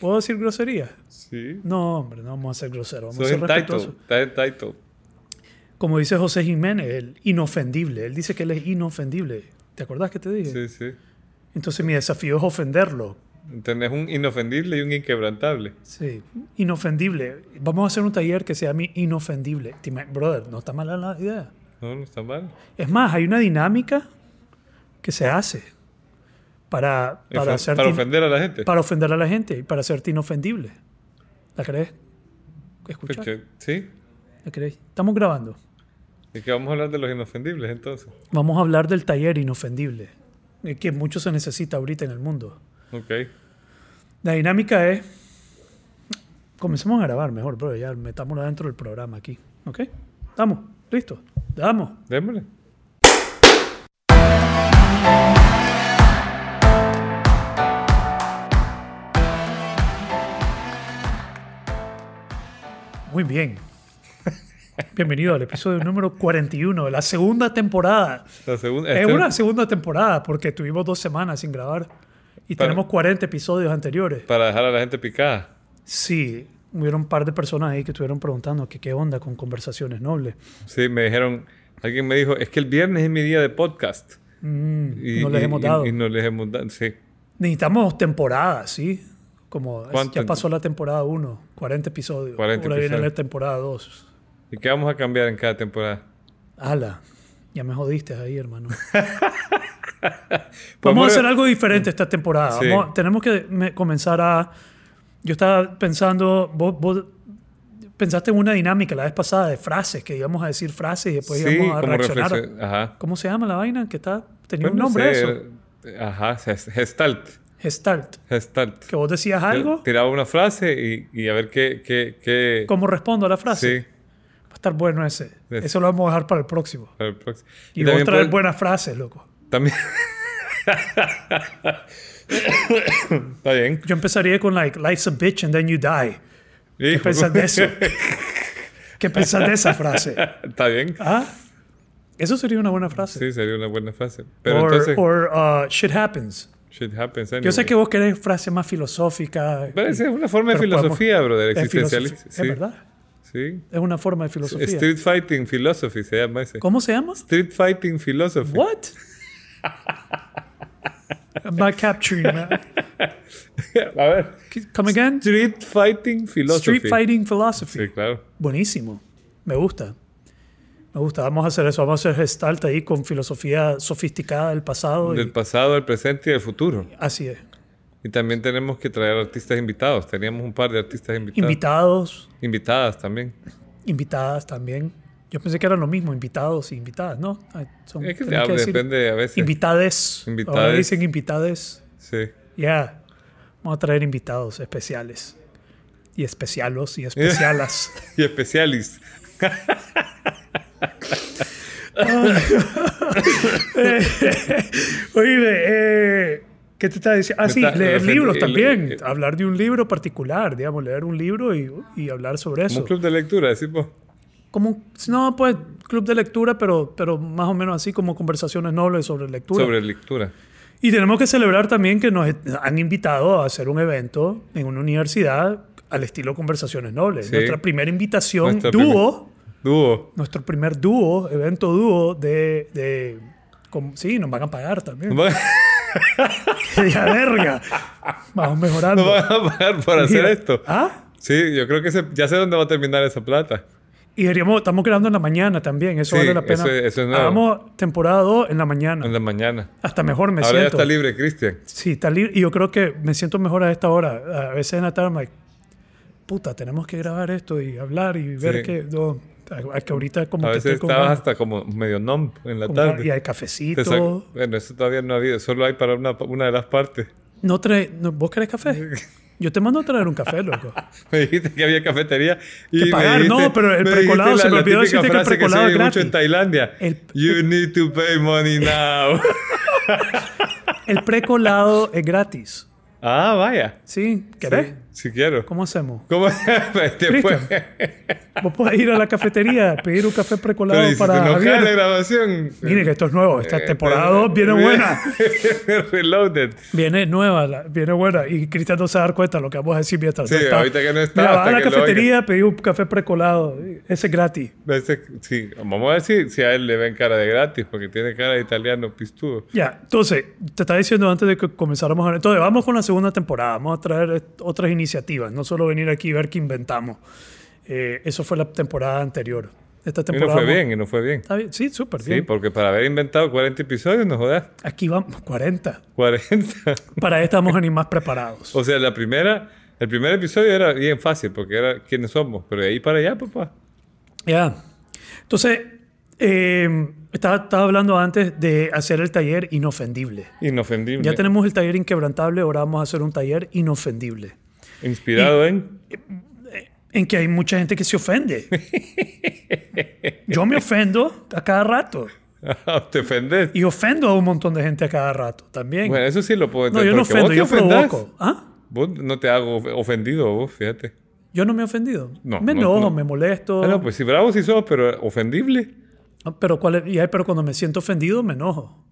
¿Puedo decir grosería? Sí. No, hombre, no vamos a ser groseros. Vamos Soy a ser respetuosos. Está entitled. Como dice José Jiménez, el inofendible. Él dice que él es inofendible. ¿Te acordás que te dije? Sí, sí. Entonces mi desafío es ofenderlo. Tenés un inofendible y un inquebrantable. Sí, inofendible. Vamos a hacer un taller que se llame inofendible. Brother, no está mala la idea. No, no está mal. Es más, hay una dinámica que se hace para, para, Para, hacerte in- ofender a la gente. para ofender a la gente y para hacerte inofendible. ¿La crees? ¿Escuchar? Porque- Sí. ¿La crees? Estamos grabando. Y que vamos a hablar de los inofendibles entonces. Vamos a hablar del taller inofendible, eh, que mucho se necesita ahorita en el mundo. Ok. La dinámica es... Comencemos a grabar mejor, bro. Ya metámonos dentro del programa aquí. ¿Ok? ¿Estamos? ¿Listos? ¿Damos? Démosle. Muy bien. Bienvenido al episodio número 41 de la segunda temporada. La segunda. Es este- una segunda temporada porque tuvimos dos semanas sin grabar y Para- tenemos 40 episodios anteriores. Para dejar a la gente picada. Sí, hubieron un par de personas ahí que estuvieron preguntando que qué onda con conversaciones nobles. Sí, me dijeron. Alguien me dijo, es que el viernes es mi día de podcast. Mm, Y, no les y- hemos y- dado. Y, no les hemos dado. Sí. Necesitamos temporada, ¿sí? Como ya pasó la temporada 1, 40 episodios. 40 Ahora viene la episodios. temporada 2. ¿Y qué vamos a cambiar en cada temporada? Ala, ya me jodiste ahí, hermano. Vamos a a- hacer algo diferente esta temporada. Sí. Vamos- tenemos que me- comenzar a... Yo estaba pensando, vos, vos pensaste en una dinámica la vez pasada de frases, que íbamos a decir frases y después sí, íbamos a como reaccionar. Ajá. ¿Cómo se llama la vaina? Que está, tenía Pues un no nombre sé, eso. eh, Ajá, ges- gestalt. Gestalt. Gestalt. Que vos decías algo, Tiraba una frase y, y a ver qué... qué, qué... ¿cómo respondo a la frase? Sí, Va a estar bueno ese. Sí. Eso lo vamos a dejar para el próximo. para el próximo. Y, vos también traer buenas frases, loco. También... Está bien. Yo empezaría con like, life's a bitch and then you die. ¿Qué pensás de eso? ¿Qué pensás de esa frase? Está bien. ¿Ah? Eso sería una buena frase. Sí, sería una buena frase. Pero or, entonces... or, uh, shit happens. Shit happens Yo sé anyway. que vos querés frase más filosófica. Pero esa es una forma de podemos- filosofía, bro, de Es existencialista. Es verdad. Sí. Es una forma de filosofía. Street Fighting Philosophy se llama ese. ¿Cómo se llama? Street Fighting Philosophy. What? I'm not capturing that. A ver. Come again? Street Fighting Philosophy. Street Fighting Philosophy. Sí, claro. Buenísimo. Me gusta. Me gusta. Vamos a hacer eso. Vamos a hacer gestalt ahí con filosofía sofisticada del pasado. y- Del pasado, del presente y del futuro. así es. Y también tenemos que traer artistas invitados. Teníamos un par de artistas invitados. Invitados, Invitadas también. invitadas también. Yo pensé que eran lo mismo, invitados y invitadas, ¿no? Son- Es que, decir depende a veces. Invitades. Invitades. Ahora dicen invitades. sí. Ya. Vamos a traer invitados especiales. Y especialos y especialas. Y especialis. Oye, eh, ¿qué te estaba diciendo? Ah, sí, está- leer el- libros el- también. el- hablar de un libro particular, digamos, leer un libro y, y hablar sobre eso. un club de lectura, decimos. Como, un- no, pues, club de lectura, pero, pero más o menos así como conversaciones nobles sobre lectura. Sobre lectura. Y tenemos que celebrar también que nos han invitado a hacer un evento en una universidad al estilo Conversaciones Nobles. Sí. Nuestra primera invitación, Nuestra dúo, Dúo. nuestro primer dúo, evento dúo de... de con- sí, nos van a pagar también. No van ¡Ya verga! Vamos mejorando. no van a pagar por hacer Mira, esto. ¿Ah? Sí, yo creo que se- ya sé dónde va a terminar esa plata. Y deberíamos, estamos grabando en la mañana también, eso Sí, vale la pena. eso es- eso es nuevo. Hagamos temporada 2 en la mañana. En la mañana. Hasta mejor me Ahora ya siento. está libre, Cristian. Sí, está libre. Y yo creo que me siento mejor a esta hora. A veces en la tarde, me puta, tenemos que grabar esto y hablar y ver Sí. que. No, que ahorita como A que veces con estabas ganas, hasta como medio numb en la tarde. y hay cafecito. sac- Bueno, eso todavía no ha habido. Solo hay para una, una de las partes. No trae, no, ¿Vos querés café? Yo te mando a traer un café, loco. Me dijiste que había cafetería. Y Que me pagar, dijiste- no, pero el me precolado, se me olvidó decirte que el precolado se es mucho en Tailandia. El- You need to pay money now. El precolado es gratis. ah, vaya. ¿Sí? ¿Querés? Sí. Si quiero. ¿Cómo hacemos? ¿Cómo? Después. Vos podés ir a la cafetería, pedir un café precolado Pero ¿y si para enojas Javier. la grabación. Mire que esto es nuevo. Esta Eh, temporada pero- 2 viene buena. Reloaded. Viene nueva, viene buena. Y Cristian no se va a dar cuenta de lo que vamos a decir mientras Sí, está. ahorita que no está, Mira, hasta a la que cafetería, pedí un café precolado. Ese es gratis. Ese- Sí, vamos a ver si, si a él le ven cara de gratis, porque tiene cara de italiano pistudo. Ya, entonces, te estaba diciendo antes de que comenzáramos a... Entonces, vamos con la segunda temporada. Vamos a traer otras iniciativas. No solo venir aquí y ver qué inventamos. Eh, eso fue la temporada anterior. Esta Y no temporada... fue bien, y no fue bien. Sí, súper Sí, bien. porque para haber inventado 40 episodios, no jodas. Aquí vamos, 40. 40. Para esta vamos a venir más preparados. o sea, la primera, el primer episodio era bien fácil, porque era quiénes somos. Pero de ahí para allá, papá. Ya. Entonces, eh, estaba, estaba hablando antes de hacer el taller inofendible. Inofendible. Ya tenemos el taller inquebrantable, ahora vamos a hacer un taller inofendible. Inspirado en. En que hay mucha gente que se ofende. Yo me ofendo a cada rato. Te ofendes. Y ofendo a un montón de gente a cada rato también. Bueno, eso sí lo puedo no, entender. yo no porque vos ofendo, yo ofendás. provoco. ¿Ah? Vos no te hago of- ofendido, vos, fíjate. Yo no me he ofendido. No, me no, enojo, no. me molesto. Ah, no, pues si bravo sí sos, pero ofendible. Pero, ¿cuál es? Y pero cuando me siento ofendido, me enojo.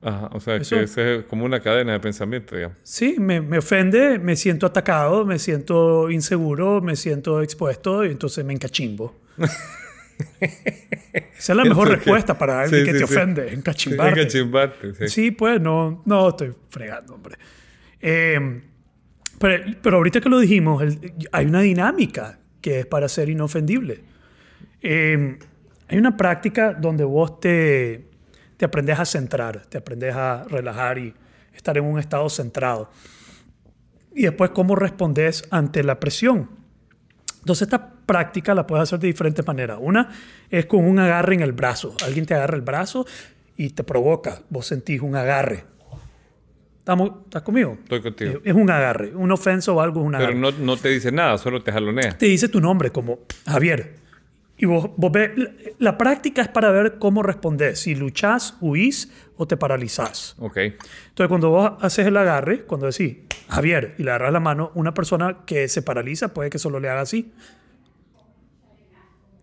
Ajá, o sea, Eso- que eso es como una cadena de pensamiento, digamos. Sí, me, me ofende, me siento atacado, me siento inseguro, me siento expuesto y entonces me encachimbo. Esa es la mejor Eso que- respuesta para alguien Sí, que sí, te sí. ofende, encachimbarte. Hay que chimbarte, sí. Sí, pues no, no estoy fregando, hombre. Eh, pero, pero ahorita que lo dijimos, el- hay una dinámica que es para ser inofendible. Eh, hay una práctica donde vos te, te aprendes a centrar, te aprendes a relajar y estar en un estado centrado. Y después cómo respondes ante la presión. Entonces esta práctica la puedes hacer de diferentes maneras. Una es con un agarre en el brazo. Alguien te agarra el brazo y te provoca. Vos sentís un agarre. ¿Estamos, ¿Estás conmigo? Estoy contigo. Es un agarre. Un ofenso o algo es un agarre. Pero no, no te dice nada, solo te jalonea. Te dice tu nombre como Javier. Y vos, vos ves, la, la práctica es para ver cómo respondes. Si luchás, huís o te paralizás. Ok. Entonces, cuando vos haces el agarre, cuando decís Javier y le agarras la mano, una persona que se paraliza puede que solo le haga así.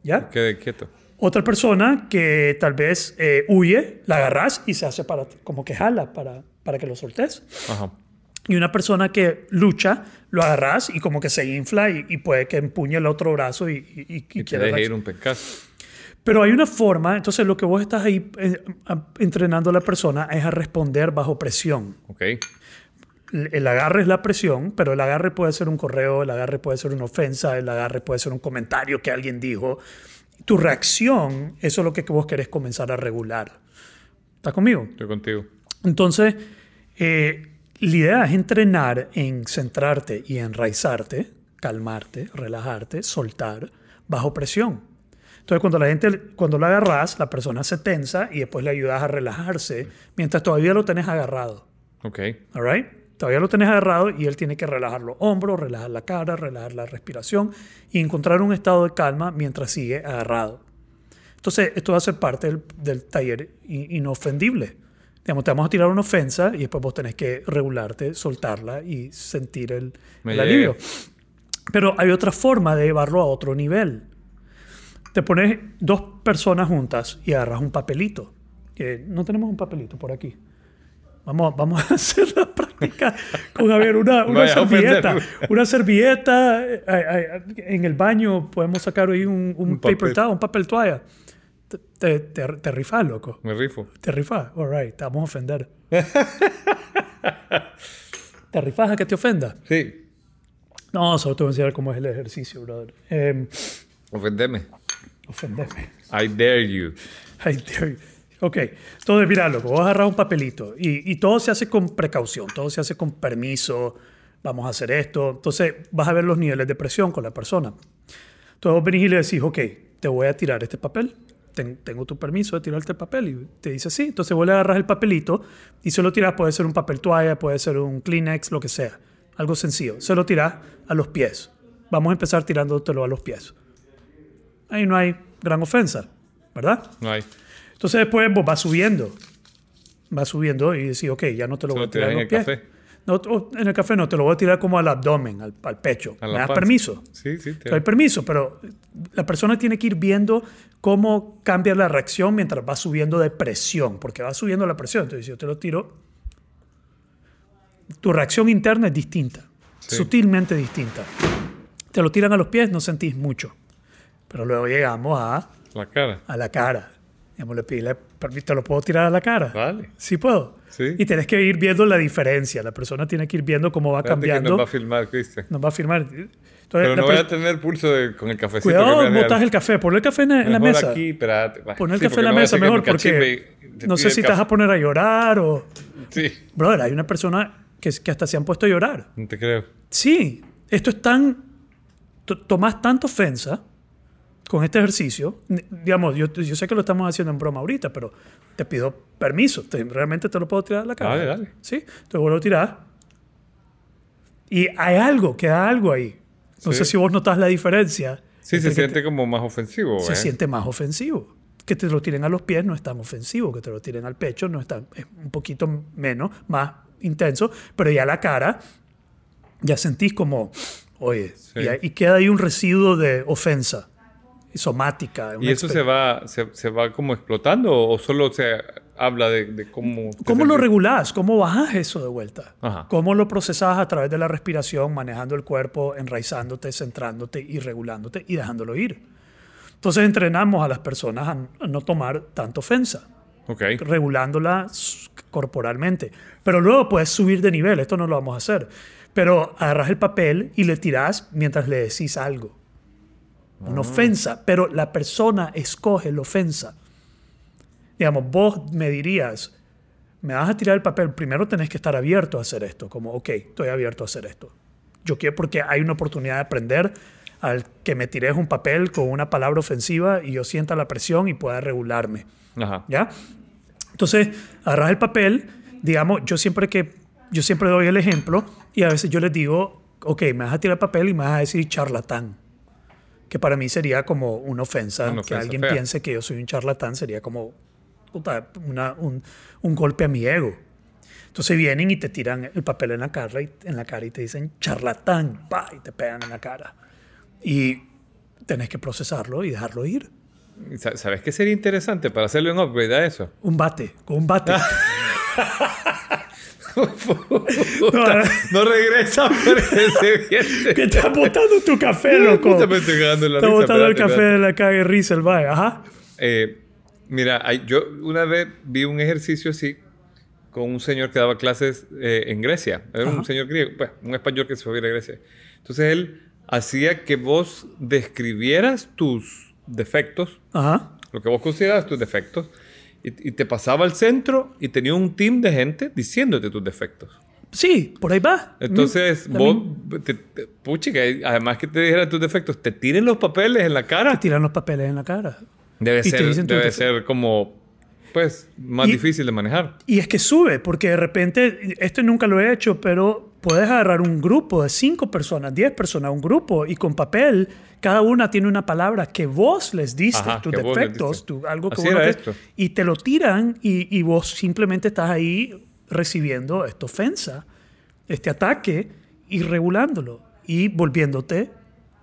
¿Ya? Quede quieto. Otra persona que tal vez eh, huye, la agarras y se hace para, como que jala para, para que lo soltes. Ajá. Y una persona que lucha, lo agarras y como que se infla y, y puede que empuñe el otro brazo y, y, y- y quiere ir un pencazo. Pero hay una forma, entonces lo que vos estás ahí eh, entrenando a la persona es a responder bajo presión. Ok. El el agarre es la presión, pero el agarre puede ser un correo, el agarre puede ser una ofensa, el agarre puede ser un comentario que alguien dijo. Tu reacción, eso es lo que vos querés comenzar a regular. ¿Estás conmigo? Estoy contigo. Entonces, eh, la idea es entrenar en centrarte y enraizarte, calmarte, relajarte, soltar bajo presión. Entonces, cuando la gente, cuando lo agarras, la persona se tensa y después le ayudas a relajarse mientras todavía lo tenés agarrado. Ok. All right? Todavía lo tenés agarrado y él tiene que relajar los hombros, relajar la cara, relajar la respiración y encontrar un estado de calma mientras sigue agarrado. Entonces, esto va a ser parte del, del taller inofendible. Digamos, te vamos a tirar una ofensa y después vos tenés que regularte, soltarla y sentir el, el alivio. Pero hay otra forma de llevarlo a otro nivel. Te pones dos personas juntas y agarras un papelito. Que no tenemos un papelito por aquí. Vamos, vamos a hacer la práctica con Javier. Una, una servilleta. Una servilleta. eh, eh, en el baño podemos sacar ahí un, un Un paper towel, un papel toalla. Te, te, te, rifás, loco. Me rifo. Te rifás. All right, te vamos a ofender. ¿Te rifás a que te ofenda? Sí. No, solo te voy a enseñar cómo es el ejercicio, brother. Eh, Ofendeme. ofenderme. I dare you. Ay, Dios. Ok, entonces mira, loco, vos agarras un papelito y, y todo se hace con precaución, todo se hace con permiso, vamos a hacer esto. Entonces vas a ver los niveles de presión con la persona. Entonces vos venís y le decís, ok, te voy a tirar este papel, Ten- tengo tu permiso de tirarte el papel y te dice sí. Entonces vos le agarras el papelito y se lo tiras, puede ser un papel toalla, puede ser un Kleenex, lo que sea, algo sencillo. Se lo tiras a los pies. Vamos a empezar tirándotelo a los pies. Ahí no hay gran ofensa, ¿verdad? No hay. Entonces después vos vas subiendo. Vas subiendo y decís, ok, ya no te lo Se voy a tirar en los pies. café. No, en el café no, te lo voy a tirar como al abdomen, al, al pecho. A ¿Me das panza. permiso? Sí, sí. te- doy permiso, pero la persona tiene que ir viendo cómo cambia la reacción mientras va subiendo de presión, porque va subiendo la presión. Entonces, si yo te lo tiro, tu reacción interna es distinta, Sí. sutilmente distinta. Te lo tiran a los pies, no sentís mucho. Pero luego llegamos a, La cara. a la cara. Digamos, le pide ¿te lo puedo tirar a la cara? Vale. Sí puedo. Sí. Y tenés que ir viendo la diferencia. La persona tiene que ir viendo cómo va Espérate cambiando. nos va a filmar, Cristian. nos va a firmar. Entonces, Pero no voy a tener pulso de- con el cafecito. Cuidado, botas el café. Ponle el café en, en la mesa. aquí, espérate. Poner el Sí, café en la no mesa mejor porque no sé si te vas a poner a llorar o... Sí, Brother, hay una persona que, que hasta se han puesto a llorar. no te creo. Sí, esto es tan... to- Tomás tanta ofensa con este ejercicio. Digamos, yo, yo sé que lo estamos haciendo en broma ahorita, pero te pido permiso. Te- realmente te lo puedo tirar a la cara. Dale, dale. Sí, te vuelvo a tirar. Y hay algo, queda algo ahí. No Sí. sé si vos notas la diferencia. Sí, se siente como más ofensivo. se ¿eh? siente más ofensivo. Que te lo tiren a los pies no es tan ofensivo, que te lo tiren al pecho no es tan, es un poquito menos, más intenso, pero ya la cara, ya sentís como, oye, Sí. y, y queda ahí un residuo de ofensa somática. ¿Y eso se va, se, se va como explotando o solo se habla de, de cómo... ¿Cómo lo regulás? ¿Cómo bajas eso de vuelta? Ajá. ¿Cómo lo procesas a través de la respiración, manejando el cuerpo, enraizándote, centrándote y regulándote y dejándolo ir? Entonces entrenamos a las personas a, no tomar tanta ofensa, Ok. regulándola corporalmente. Pero luego puedes subir de nivel, esto no lo vamos a hacer. Pero agarras el papel y le tirás mientras le decís algo. Una ofensa, pero la persona escoge la ofensa. Digamos, vos me dirías, me vas a tirar el papel, primero tenés que estar abierto a hacer esto, como, ok, estoy abierto a hacer esto. Yo quiero porque hay una oportunidad de aprender al que me tires un papel con una palabra ofensiva y yo sienta la presión y pueda regularme. Ajá. ¿Ya? Entonces, agarras el papel, digamos, yo siempre que, yo siempre doy el ejemplo y a veces yo les digo, ok, me vas a tirar el papel y me vas a decir charlatán. Que para mí sería como una ofensa, Una que ofensa alguien fea. piense que yo soy un charlatán sería como puta, una- un, un golpe a mi ego. Entonces vienen y te tiran el papel en la cara y, en la cara y te dicen charlatán, pa, y te pegan en la cara. Y tenés que procesarlo y dejarlo ir. ¿Sabes qué sería interesante para hacerle un upgrade a eso? Un bate, con un bate. Puta, no regresa, viene. que estás botando tu café, loco. Cagando en la Estás risa, botando el café de la calle risa, el. Ajá. Eh, mira, yo una vez vi un ejercicio así con un señor que daba clases eh, en Grecia. Era Ajá. un señor griego, pues, un español que se fue a vivir a Grecia. Entonces él hacía que vos describieras tus defectos, Ajá. lo que vos considerabas tus defectos, y, y te pasaba al centro y tenía un team de gente diciéndote tus defectos. Sí, por ahí va. Entonces, la vos, te, te- además que te dijeran tus defectos, te tiren los papeles en la Te cara. tiran los papeles en la cara. Debe y te ser, debe ser como, pues, más Y- difícil de manejar. Y es que sube, porque de repente, esto nunca lo he hecho, pero puedes agarrar un grupo de cinco personas, diez personas, un grupo, y con papel, cada una tiene una palabra que vos les diste, Ajá, tus defectos, diste. tu- algo que Así vos no esto. y te lo tiran y, y vos simplemente estás ahí recibiendo esta ofensa, este ataque, y regulándolo, y volviéndote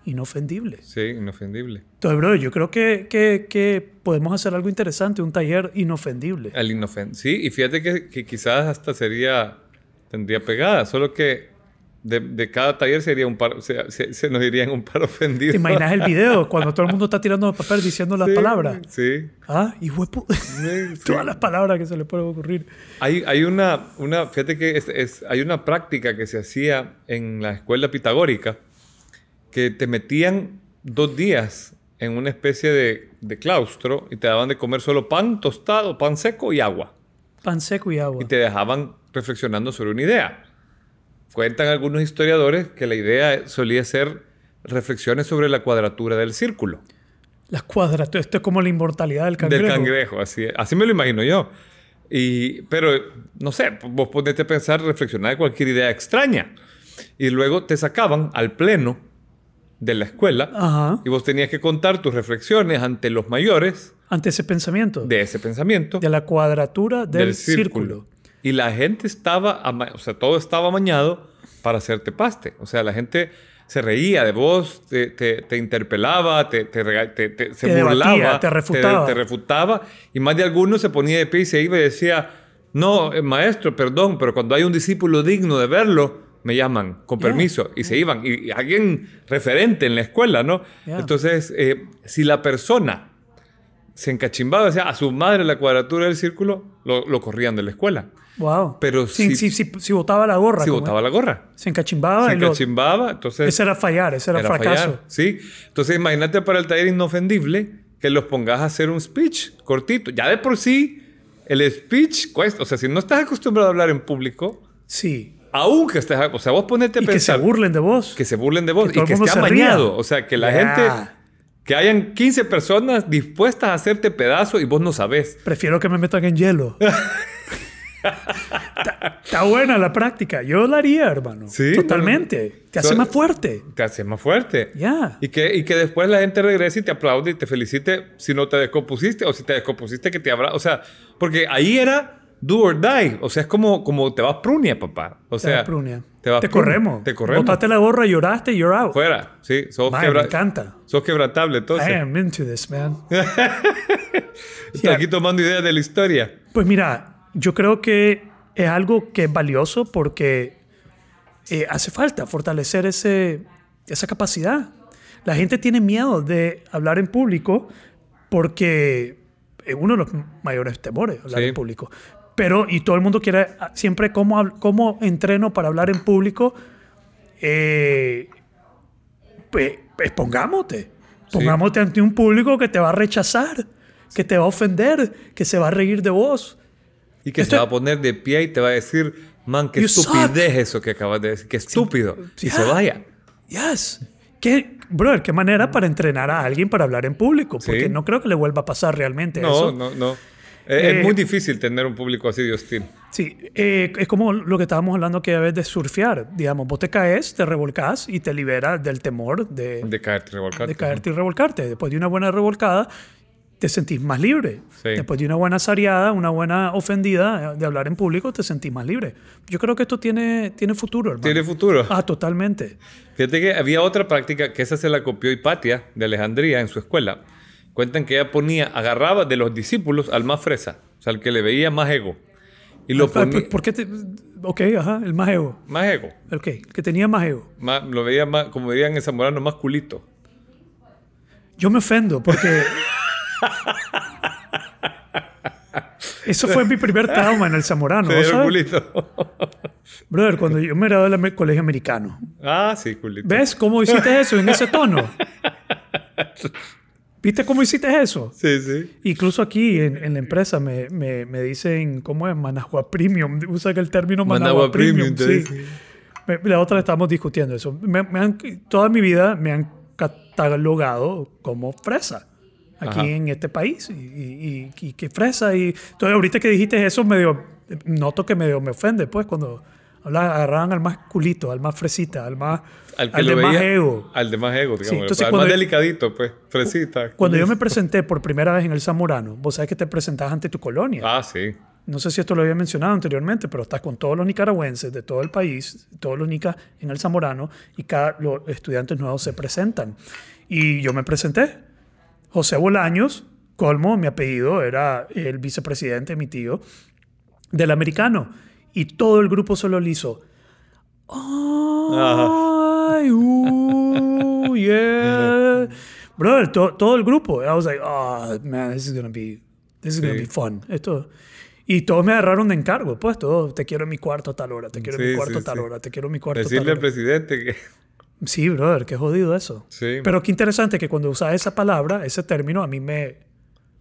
inofendible. Sí, inofendible. Entonces, bro, yo creo que, que, que podemos hacer algo interesante, un taller inofendible. El inofen Sí, y fíjate que, que quizás hasta sería, tendría pegada, solo que de, de cada taller sería un par, se, se- se nos dirían un par ofendido. ¿Te imaginas el video cuando todo el mundo está tirando el papel diciendo las Sí, palabras? Sí. Ah, y huepo. sí. Todas las palabras que se le pueden ocurrir. Hay, hay una, una, fíjate que es, es- hay una práctica que se hacía en la escuela pitagórica que te metían dos días en una especie de, de claustro y te daban de comer solo pan tostado, pan seco y agua. Pan seco y agua. Y te dejaban reflexionando sobre una idea. Cuentan algunos historiadores que la idea solía ser reflexiones sobre la cuadratura del círculo. Las cuadraturas. Esto es como la inmortalidad del cangrejo. Del cangrejo, así, así me lo imagino yo. Y, pero, no sé, vos ponete a pensar, reflexionar de cualquier idea extraña. Y luego te sacaban al pleno de la escuela Ajá. y vos tenías que contar tus reflexiones ante los mayores Ante ese pensamiento. de ese pensamiento. de la cuadratura del, Del círculo. círculo. Y la gente estaba, o sea, todo estaba amañado para hacerte paste. O sea, la gente se reía de vos, te, te- te interpelaba, te, te se debatía, burlaba, te refutaba. te refutaba. Y más de alguno se ponía de pie y se iba y decía, no, eh, maestro, perdón, pero cuando hay un discípulo digno de verlo, me llaman, con Yeah. permiso, y se iban. Y, y alguien referente en la escuela, ¿no? Yeah. Entonces, eh, si la persona se encachimbaba, decía, a su madre la cuadratura del círculo, lo, lo corrían de la escuela. Wow. Pero si, si- si, si, botaba la gorra. Si botaba la gorra. Se encachimbaba. Se lo- encachimbaba, entonces... ese era fallar, ese era, era fracaso. fallar, ¿sí? Entonces, imagínate para el taller inofendible que los pongas a hacer un speech cortito. Ya de por sí, el speech cuesta. O sea, si no estás acostumbrado a hablar en público, Sí. Aunque estés... O sea, vos ponete a Y que se pensar... burlen de vos. que se burlen de vos Que y que esté amañado. O sea, que la gente... Que hayan 15 personas dispuestas a hacerte pedazo y vos no sabés. Prefiero que me metan en hielo. está, buena la práctica. Yo la haría, hermano. Sí, Totalmente. Te hace So- más fuerte. Te hace más fuerte. Ya. Y que, y que después la gente regrese y te aplaude y te felicite si no te descompusiste o si te descompusiste que te habrá... O sea, porque ahí era do or die. O sea, es como, como te vas prunia, papá. O Te sea, vas prunia. Te, vas Te prunia. corremos. Te corremos. Botaste la gorra, lloraste, you're out. Fuera. Sí, sos, Mae, quebra- me encanta. sos quebrantable. Entonces, I am into this, man. estoy aquí tomando ideas de la historia. Pues mira, yo creo que es algo que es valioso porque eh, hace falta fortalecer ese, esa capacidad. La gente tiene miedo de hablar en público porque es uno de los mayores temores, hablar Sí. en público. Pero, y todo el mundo quiere ah, siempre cómo, cómo entreno para hablar en público. Eh, pues, expongámote. Pongámote ante un público que te va a rechazar, que te va a ofender, que se va a reír de vos. Y que Esto- se va a poner de pie y te va a decir, man, qué estupidez eso que acabas de decir, qué estúpido. Y Ya. se vaya. Yes. ¿Qué, brother, qué manera para entrenar a alguien para hablar en público? Porque Sí. no creo que le vuelva a pasar realmente No, eso. no, no. Es, Eh, es muy difícil tener un público así de hostil. Sí, eh, es como lo que estábamos hablando que vez de surfear. Digamos, vos te caes, te revolcás y te libera del temor de, De caerte, revolcarte. de caerte y revolcarte. Después de una buena revolcada, te sentís más libre. Sí. Después de una buena sareada, una buena ofendida de hablar en público, te sentís más libre. Yo creo que esto tiene, tiene futuro, hermano. Tiene futuro. Ah, totalmente. Fíjate que había otra práctica que esa se la copió Hipatia de Alejandría en su escuela. Cuentan que ella ponía, agarraba de los discípulos al más fresa, o sea, al que le veía más ego. Y lo Ah, ponía... ¿Por, qué te...? Ok, ajá, el más ego. Más ego. El que, el que tenía más ego. Más- lo veía más, como dirían en zamorano, más culito. Yo me ofendo porque... Eso fue mi primer trauma en el Zamorano. Se ¿vos dieron sabes? culito. Brother, cuando yo me gradué del colegio americano. ah, sí, culito. ¿Ves cómo hiciste eso en ese tono? ¿Viste cómo hiciste eso? Sí, sí. Incluso aquí en, en la empresa me, me, me dicen, ¿cómo es? Managua Premium. Usan el término Managua, Managua Premium. Premium, sí. Me- la otra estamos discutiendo eso. Han- toda mi vida me han catalogado como fresa aquí Ajá. en este país. Y, y, y- y que fresa. Y entonces, ahorita que dijiste eso, medio, noto que medio me ofende, pues, cuando agarraban al más culito, al más fresita, al más. Al que al de más veía- ego. Al de más ego, digamos. entonces al más delicadito, pues. Fresita. Cuando yo me presenté por primera vez en el Zamorano, vos sabes que te presentás ante tu colonia. Ah, sí. No sé si esto lo había mencionado anteriormente, pero estás con todos los nicaragüenses de todo el país, todos los nicas en el Zamorano, y cada los estudiantes nuevos se presentan. Y yo me presenté. José Bolaños, colmo, mi apellido, era el vicepresidente, mi tío, del americano. Y todo el grupo solo le hizo. ¡Ay! ¡Uh! ¡Yeah! Brother, to- todo el grupo. I was like, oh, man, this is gonna be, this is gonna Sí. be fun. Esto. Y todos me agarraron de encargo, pues, todos, te quiero en mi cuarto a tal hora, te quiero en Sí, mi cuarto sí, a tal sí. hora, te quiero en mi cuarto a tal Decirle al hora. presidente que... Sí, brother, qué jodido eso. Sí. Pero qué interesante que cuando usas esa palabra, ese término, a mí me,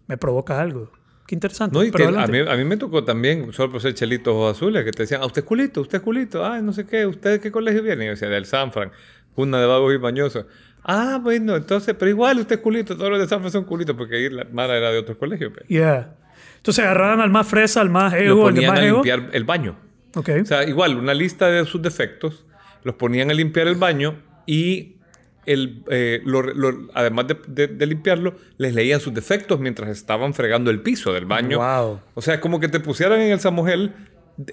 me provoca algo. Qué interesante. No, y Pero que a mí, a mí me tocó también, solo por ser chelitos ojos azules, que te decían, ah, usted es culito, usted es culito, ah, no sé qué, ¿usted de qué colegio viene? Y yo decía, del Sanfran, una de vagos y mañosos. Ah, bueno, entonces, pero igual usted es culito, todos los de Sanfran son culitos, porque ahí la Mara era de otro colegio. pe. Yeah. Entonces agarraban al más fresa, al más Lo ego, al de ponían más a ego. limpiar el baño. Ok. O sea, igual, una lista de sus defectos, los ponían a limpiar el baño y el, eh, lo- lo- además de, de- de limpiarlo, les leían sus defectos mientras estaban fregando el piso del baño. Wow. O sea, como que te pusieran en el Samogel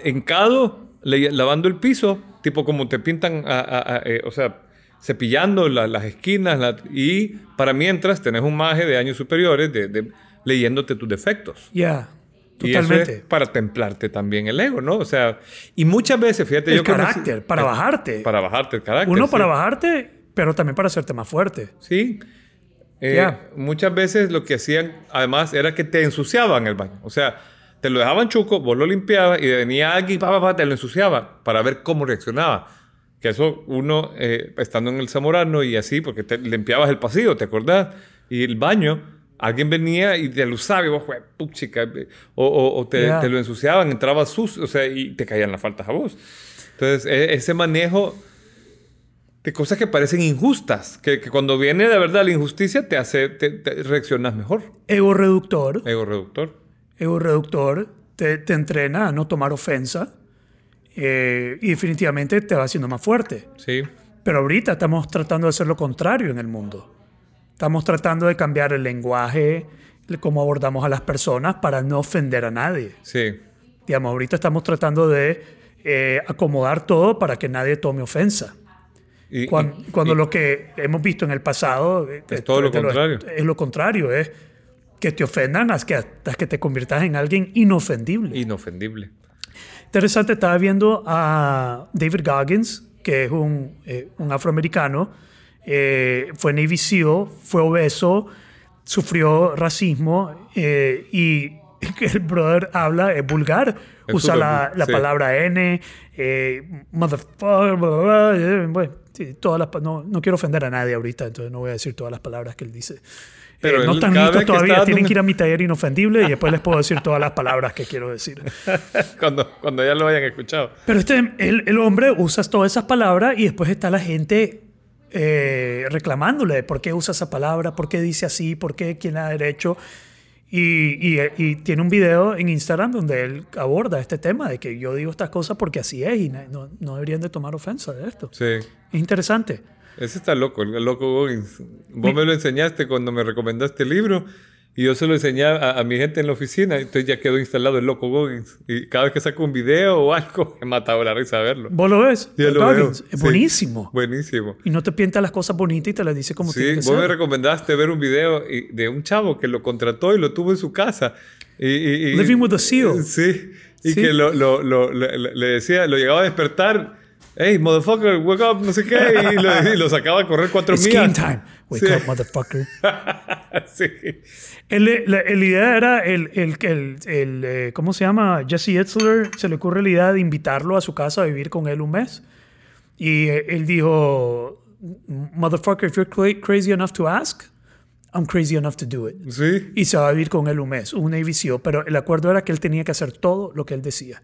encado, le- lavando el piso, tipo como te pintan, a- a- a- eh, o sea, cepillando la- las esquinas, la- y para mientras tenés un maje de años superiores de, de- leyéndote tus defectos. Ya, Y eso totalmente. es para templarte también el ego, ¿no? O sea, y muchas veces, fíjate, El yo conocí- carácter, para eh, bajarte. Para bajarte el carácter. Uno sí. para bajarte, pero también para hacerte más fuerte. Sí. Eh, Ya. Muchas veces lo que hacían, además, era que te ensuciaban el baño. O sea, te lo dejaban chuco, vos lo limpiabas y venía alguien, pa, pa, pa, te lo ensuciaba para ver cómo reaccionaba. Que eso uno, eh, estando en el Zamorano y así, porque te limpiabas el pasillo, ¿te acordás? Y el baño, alguien venía y te lo usaba y vos, "Jue- puchica", eh, o, o- o te, Ya. te lo ensuciaban, entraba sucio, o sea, y te caían las faltas a vos. Entonces, e- ese manejo de cosas que parecen injustas, que, que cuando viene de verdad la injusticia te hace, te, te reaccionas mejor. Ego reductor. Ego reductor. Ego reductor te, te entrena a no tomar ofensa eh, y definitivamente te va haciendo más fuerte. Sí. Pero ahorita estamos tratando de hacer lo contrario en el mundo. Estamos tratando de cambiar el lenguaje, cómo abordamos a las personas para no ofender a nadie. Sí. Digamos, ahorita estamos tratando de eh, acomodar todo para que nadie tome ofensa. Y, Cuando, y- cuando y- lo que hemos visto en el pasado eh, Es todo lo contrario. Es, lo contrario, es que te ofendan hasta que, hasta que te conviertas en alguien inofendible. inofendible. Interesante, estaba viendo a David Goggins, que es un, eh, un afroamericano, eh, fue Navy SEAL, fue obeso, sufrió racismo eh, y el brother habla, es vulgar, Es usa la, la sí. palabra N, eh, motherfucker, bueno, sí, todas las, no, no quiero ofender a nadie ahorita, entonces no voy a decir todas las palabras que él dice. Pero Eh, no están listos todavía, está tienen que ir a mi taller inofendible y después les puedo decir todas las palabras que quiero decir. cuando, cuando ya lo hayan escuchado. Pero este, el, el hombre usa todas esas palabras y después está la gente eh, reclamándole por qué usa esa palabra, por qué dice así, por qué, quién ha derecho. Y, y- y tiene un video en Instagram donde él aborda este tema de que yo digo estas cosas porque así es y no, no deberían de tomar ofensa de esto. Sí. Es interesante. Ese está loco, el loco Goggins. Vos me lo enseñaste cuando me recomendaste el libro y yo se lo enseñé a, a mi gente en la oficina. Entonces ya quedó instalado el loco Goggins. Y cada vez que saco un video o algo, me mataba la risa verlo. ¿Vos lo ves? Ya lo Goggins, veo. Es Sí. buenísimo. Buenísimo. Y no te pinta las cosas bonitas y te las dice como Sí, tiene que vos me ser. recomendaste ver un video y- de un chavo que lo contrató y lo tuvo en su casa. Y, y- y- Living with a Seal. Sí, y Sí. que lo, lo- lo- le decía, lo llegaba a despertar. Hey, motherfucker, wake up, no sé qué. Y lo, y lo sacaba a correr cuatro It's millas. game time. Wake Sí. up, motherfucker. sí. El, la, la idea era el, el, el, el, eh, ¿cómo se llama? Jesse Etzler, se le ocurre la idea de invitarlo a su casa a vivir con él un mes. Y eh, él dijo, motherfucker, if you're cra- crazy enough to ask, I'm crazy enough to do it. Sí. Y se va a vivir con él un mes, un SEAL. Pero el acuerdo era que él tenía que hacer todo lo que él decía.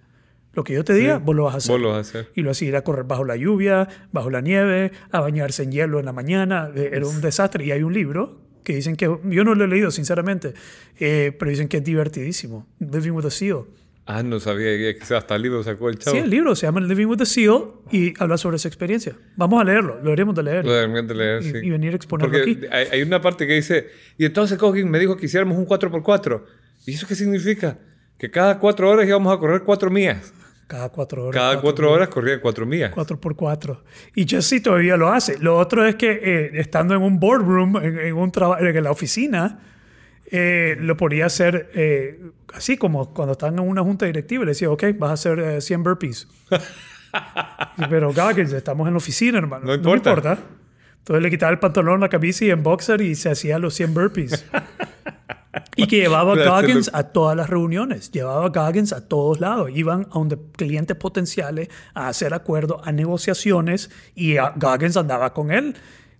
Lo que yo te diga, vos lo vas a hacer. Vos lo vas a hacer. Y lo hacía ir a correr bajo la lluvia, bajo la nieve, a bañarse en hielo en la mañana. Eh, Era un desastre. Y hay un libro que dicen que, yo no lo he leído sinceramente, eh, pero dicen que es divertidísimo. Living with a Seal. Ah, no sabía que hasta el libro sacó el chavo. Sí, el libro se llama Living with a Seal y habla sobre esa experiencia. Vamos a leerlo, lo deberíamos de leer. Lo deberían de leer, Y- sí. y venir a exponerlo Porque aquí. Hay, hay una parte que dice, y entonces Coggin me dijo que hiciéramos un 4x4. ¿Y eso qué significa? Que cada cuatro horas íbamos a correr cuatro millas. Cada cuatro horas. Cada cuatro horas corría cuatro millas. 4 por 4 Y Jesse todavía lo hace. Lo otro es que eh, estando en un boardroom, en, en un en la oficina, eh, lo ponía a hacer eh, así como cuando están en una junta directiva. Le decía, ok, vas a hacer eh, 100 burpees. Y, Pero Goggins, estamos en la oficina, hermano. No me importa. importa. Entonces le quitaba el pantalón, la camisa y en boxer y se hacía los 100 burpees. Y que llevaba Goggins a todas las reuniones, llevaba a Goggins a todos lados. Iban a donde clientes potenciales a hacer acuerdos, a negociaciones y a- Goggins andaba con él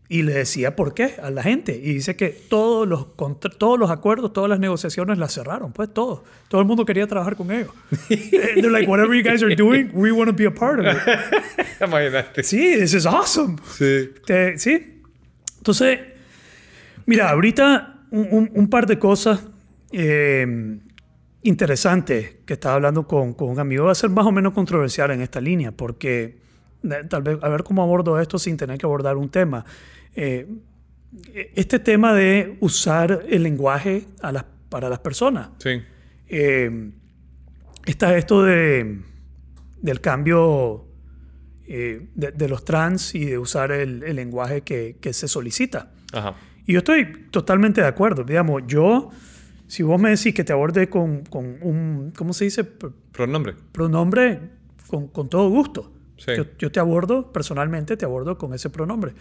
y le decía por qué a la gente. Y dice que todos los, todos los acuerdos, todas las negociaciones las cerraron, pues todo. Todo el mundo quería trabajar con ellos. They're like, whatever you guys are doing, we want to be a part of it. Imagínate. Sí, this is awesome. Sí. Sí. Entonces, mira, ahorita un, un- un par de cosas eh, interesantes que estaba hablando con, con un amigo. Va a ser más o menos controversial en esta línea, porque eh, tal vez a ver cómo abordo esto sin tener que abordar un tema. Eh, este tema de usar el lenguaje a las, para las personas. Sí. Eh, está esto de del cambio eh, de, de los trans y de usar el, el lenguaje que, que se solicita. Ajá. Y yo estoy totalmente de acuerdo. Digamos, yo, si vos me decís que te aborde con, con un, ¿cómo se dice? Pr- Pronombre. Pronombre, con, con todo gusto. Sí. Yo, yo te abordo, personalmente te abordo con ese pronombre.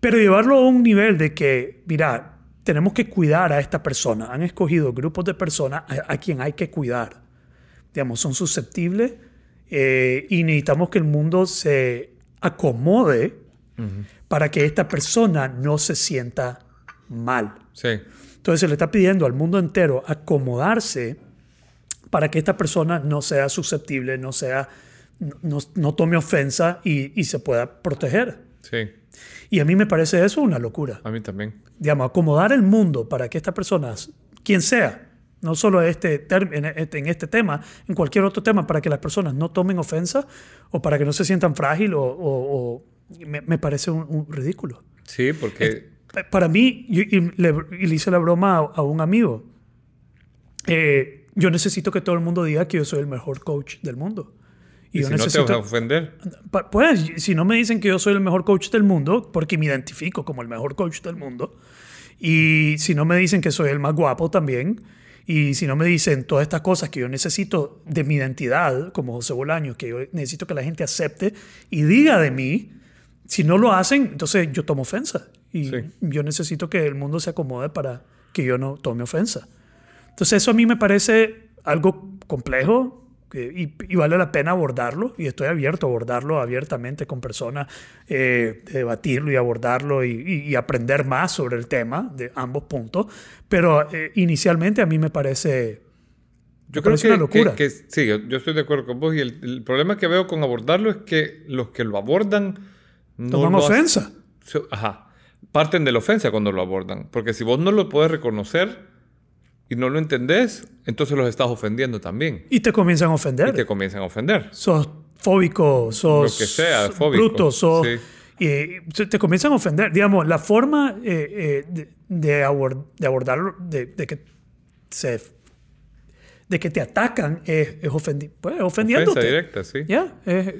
Pero llevarlo a un nivel de que, mira, tenemos que cuidar a esta persona. Han escogido grupos de personas a, a quien hay que cuidar. Digamos, son susceptibles eh, y necesitamos que el mundo se acomode para que esta persona no se sienta mal. Sí. Entonces se le está pidiendo al mundo entero acomodarse para que esta persona no sea susceptible, no sea, no, no tome ofensa y, y se pueda proteger. Sí. Y a mí me parece eso una locura. A mí también. Digamos, acomodar el mundo para que esta persona, quien sea, no solo este en, este, en este tema, en cualquier otro tema, para que las personas no tomen ofensa o para que no se sientan frágil o, o- o- me, me parece un, un ridículo. Sí, porque... Eh, Para mí, y le, y le hice la broma a, a un amigo, eh, yo necesito que todo el mundo diga que yo soy el mejor coach del mundo. Y, yo si no te vas a ofender. Pues, si no me dicen que yo soy el mejor coach del mundo, porque me identifico como el mejor coach del mundo, y si no me dicen que soy el más guapo también, y si no me dicen todas estas cosas que yo necesito de mi identidad, como José Bolaños, que yo necesito que la gente acepte y diga de mí, si no lo hacen, entonces yo tomo ofensa. Y Sí. yo necesito que el mundo se acomode para que yo no tome ofensa. Entonces eso a mí me parece algo complejo y, y vale la pena abordarlo y estoy abierto a abordarlo abiertamente con personas, eh, debatirlo y abordarlo y, y- y aprender más sobre el tema de ambos puntos. Pero eh, inicialmente a mí me parece... Yo me creo parece que, una locura. que- que sí, yo, yo estoy de acuerdo con vos. Y el, el problema que veo con abordarlo es que los que lo abordan no Toman ofensa. Ajá. Parten de la ofensa cuando lo abordan. Porque si vos no lo puedes reconocer y no lo entendés, entonces los estás ofendiendo también. Y te comienzan a Y ofender. te comienzan a ofender. sos fóbico, sos Lo que sea, fóbico, bruto, sos... sí. y te comienzan a ofender. Digamos, la forma eh, eh, de, de abor- de abordarlo, de, de que se... de que te atacan es, es ofendi- pues, ofendiéndote. Ofensa directa, sí. Ya, es